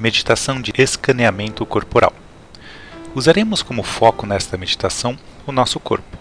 Meditação de escaneamento corporal. Usaremos como foco nesta meditação o nosso corpo.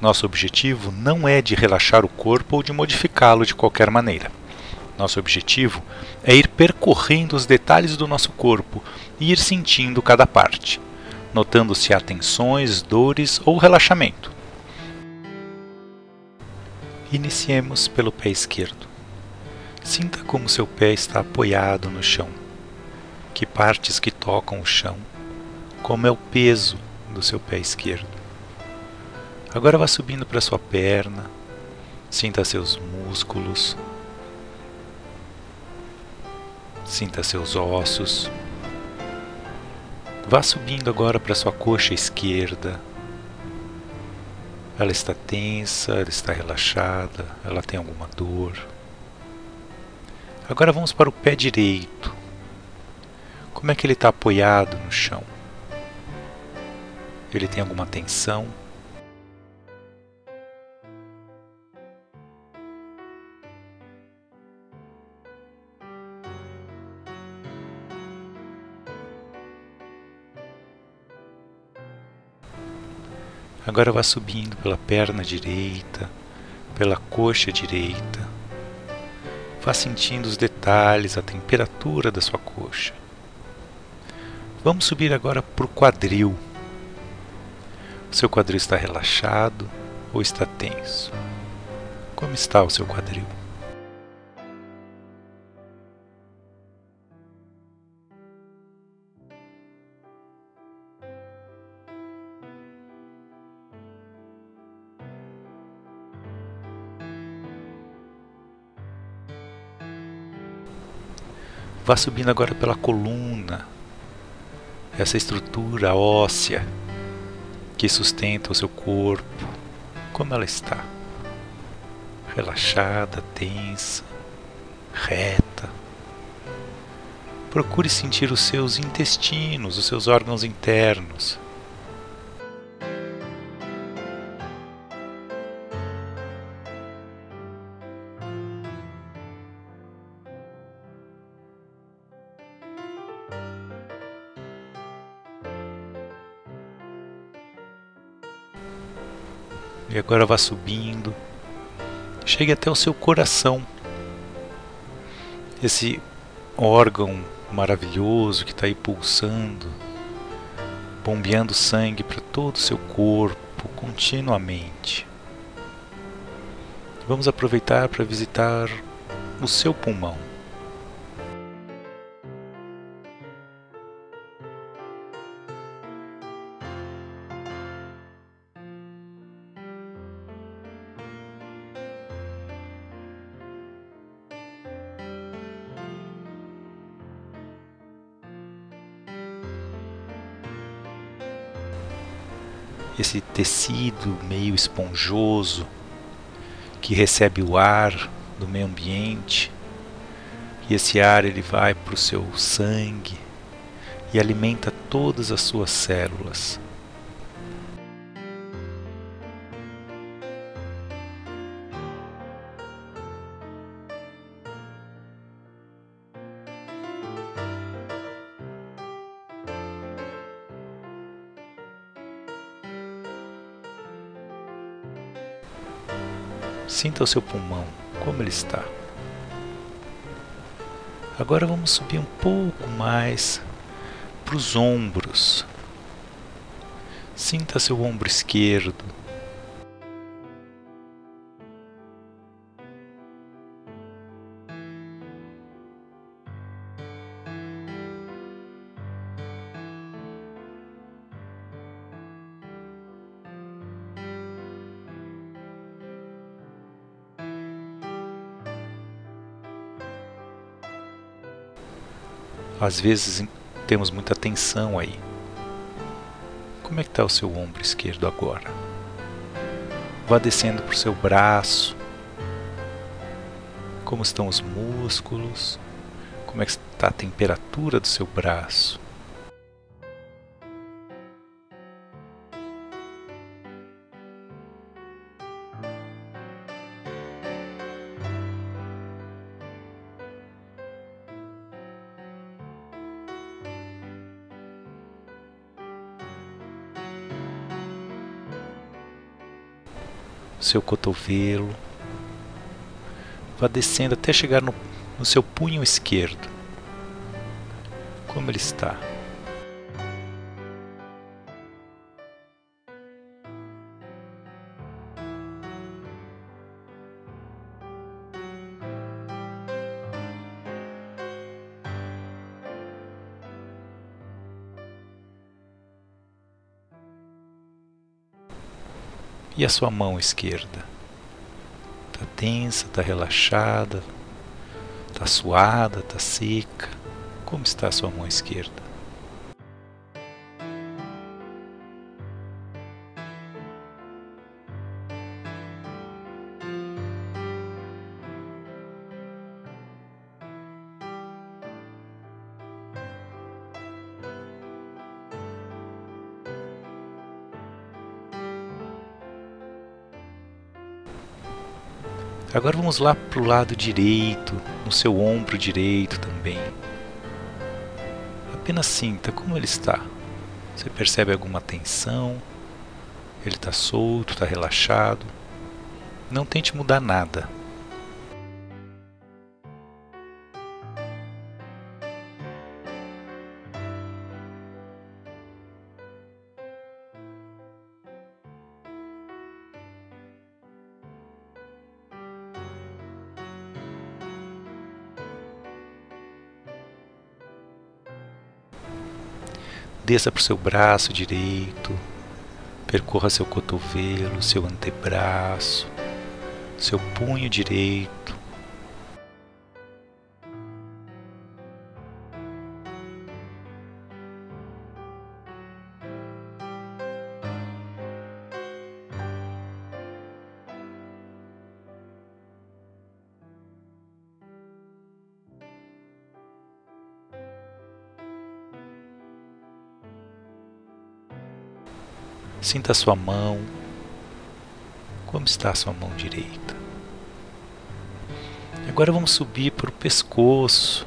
Nosso objetivo não é de relaxar o corpo ou de modificá-lo de qualquer maneira. Nosso objetivo é ir percorrendo os detalhes do nosso corpo e ir sentindo cada parte, notando se há tensões, dores ou relaxamento. Iniciemos pelo pé esquerdo. Sinta como seu pé está apoiado no chão que partes que tocam o chão, como é o peso do seu pé esquerdo. Agora vá subindo para sua perna, sinta seus músculos, sinta seus ossos. Vá subindo agora para sua coxa esquerda. Ela está tensa, ela está relaxada, ela tem alguma dor. Agora vamos para o pé direito. Como é que ele está apoiado no chão? Ele tem alguma tensão? Agora vá subindo pela perna direita, pela coxa direita. Vá sentindo os detalhes, a temperatura da sua coxa. Vamos subir agora para o quadril. Seu quadril está relaxado ou está tenso? Como está o seu quadril? Vá subindo agora pela coluna, essa estrutura óssea que sustenta o seu corpo, como ela está? Relaxada, tensa, reta. Procure sentir os seus intestinos, os seus órgãos internos. E agora vá subindo. Chegue até o seu coração. Esse órgão maravilhoso que está aí pulsando, bombeando sangue para todo o seu corpo continuamente. Vamos aproveitar para visitar o seu pulmão. Esse tecido meio esponjoso que recebe o ar do meio ambiente e esse ar ele vai para o seu sangue e alimenta todas as suas células. Sinta o seu pulmão, como ele está. Agora vamos subir um pouco mais para os ombros. Sinta seu ombro esquerdo, Às vezes temos muita tensão aí. Como é que está o seu ombro esquerdo agora? Vá descendo para o seu braço. Como estão os músculos? Como é que está a temperatura do seu braço? Seu cotovelo. Vá descendo até chegar no, no seu punho esquerdo. Como ele está? E a sua mão esquerda? Está tensa, está relaxada, está suada, está seca? Como está a sua mão esquerda? Agora vamos lá para o lado direito, no seu ombro direito também. Apenas sinta como ele está. Você percebe alguma tensão? Ele está solto, está relaxado? Não tente mudar nada. Desça para o seu braço direito, percorra seu cotovelo, seu antebraço, seu punho direito. Sinta a sua mão. Como está a sua mão direita? Agora vamos subir para o pescoço.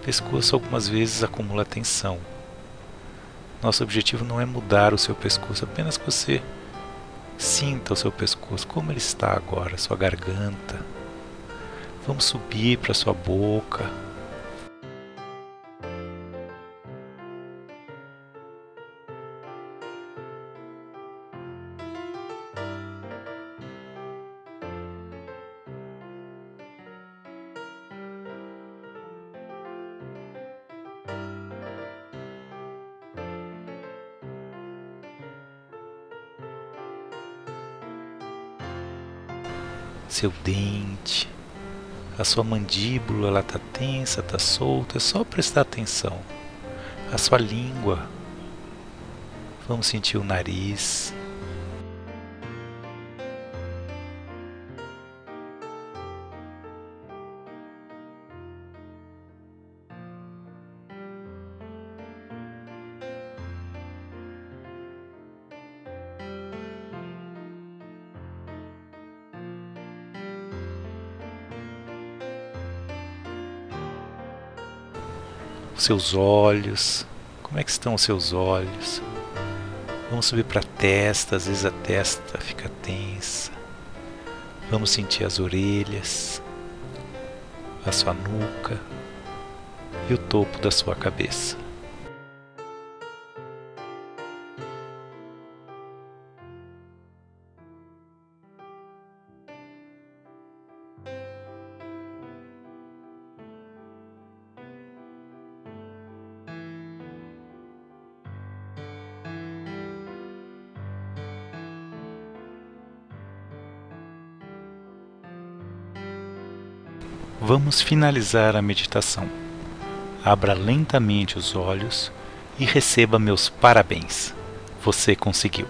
Pescoço algumas vezes acumula tensão. Nosso objetivo não é mudar o seu pescoço, apenas que você sinta o seu pescoço, como ele está agora, sua garganta. Vamos subir para sua boca, seu dente, a sua mandíbula ela está tensa, está solta, é só prestar atenção. A sua língua, vamos sentir o nariz, seus olhos. Como é que estão os seus olhos? Vamos subir para a testa, às vezes a testa fica tensa. Vamos sentir as orelhas, a sua nuca e o topo da sua cabeça. Vamos finalizar a meditação. Abra lentamente os olhos e receba meus parabéns. Você conseguiu.